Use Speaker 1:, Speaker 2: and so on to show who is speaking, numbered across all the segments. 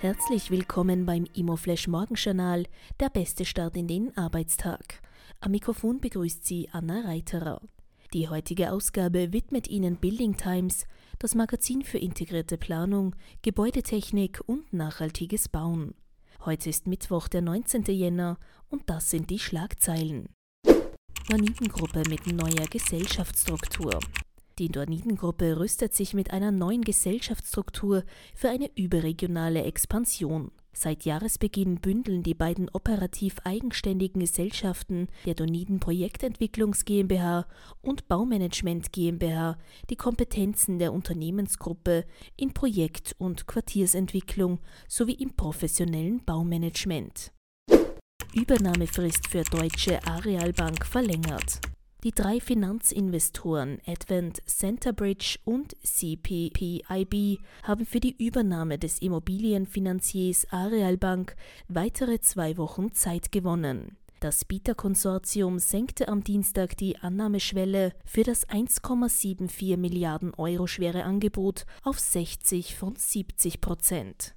Speaker 1: Herzlich willkommen beim Immoflash Morgenjournal, der beste Start in den Arbeitstag. Am Mikrofon begrüßt Sie Anna Reiterer. Die heutige Ausgabe widmet Ihnen Building Times, das Magazin für integrierte Planung, Gebäudetechnik und nachhaltiges Bauen. Heute ist Mittwoch, der 19. Jänner, und das sind die Schlagzeilen. Dorniden-Gruppe mit neuer Gesellschaftsstruktur. Die Dorniden-Gruppe rüstet sich mit einer neuen Gesellschaftsstruktur für eine überregionale Expansion. Seit Jahresbeginn bündeln die beiden operativ eigenständigen Gesellschaften der Doniden Projektentwicklungs GmbH und Baumanagement GmbH die Kompetenzen der Unternehmensgruppe in Projekt- und Quartiersentwicklung sowie im professionellen Baumanagement. Übernahmefrist für Deutsche Arealbank verlängert. Die drei Finanzinvestoren Advent, Centerbridge und CPPIB haben für die Übernahme des Immobilienfinanziers Arealbank weitere zwei Wochen Zeit gewonnen. Das Bieterkonsortium senkte am Dienstag die Annahmeschwelle für das 1,74 Milliarden Euro schwere Angebot auf 60 von 70 Prozent.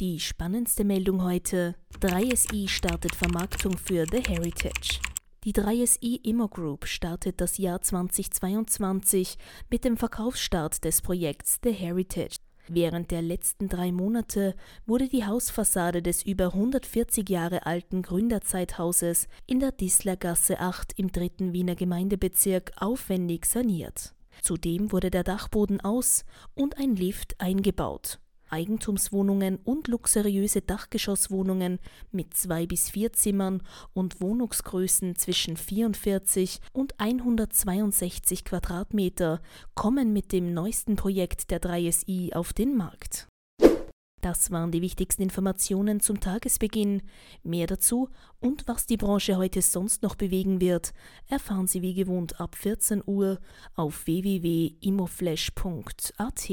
Speaker 1: Die spannendste Meldung heute: 3SI startet Vermarktung für The Heritage. Die 3SI Immo Group startet das Jahr 2022 mit dem Verkaufsstart des Projekts The Heritage. Während der letzten drei Monate wurde die Hausfassade des über 140 Jahre alten Gründerzeithauses in der Dislergasse 8 im dritten Wiener Gemeindebezirk aufwendig saniert. Zudem wurde der Dachboden aus und ein Lift eingebaut. Eigentumswohnungen und luxuriöse Dachgeschosswohnungen mit zwei bis vier Zimmern und Wohnungsgrößen zwischen 44 und 162 Quadratmeter kommen mit dem neuesten Projekt der 3SI auf den Markt. Das waren die wichtigsten Informationen zum Tagesbeginn. Mehr dazu und was die Branche heute sonst noch bewegen wird, erfahren Sie wie gewohnt ab 14 Uhr auf www.imoflash.at.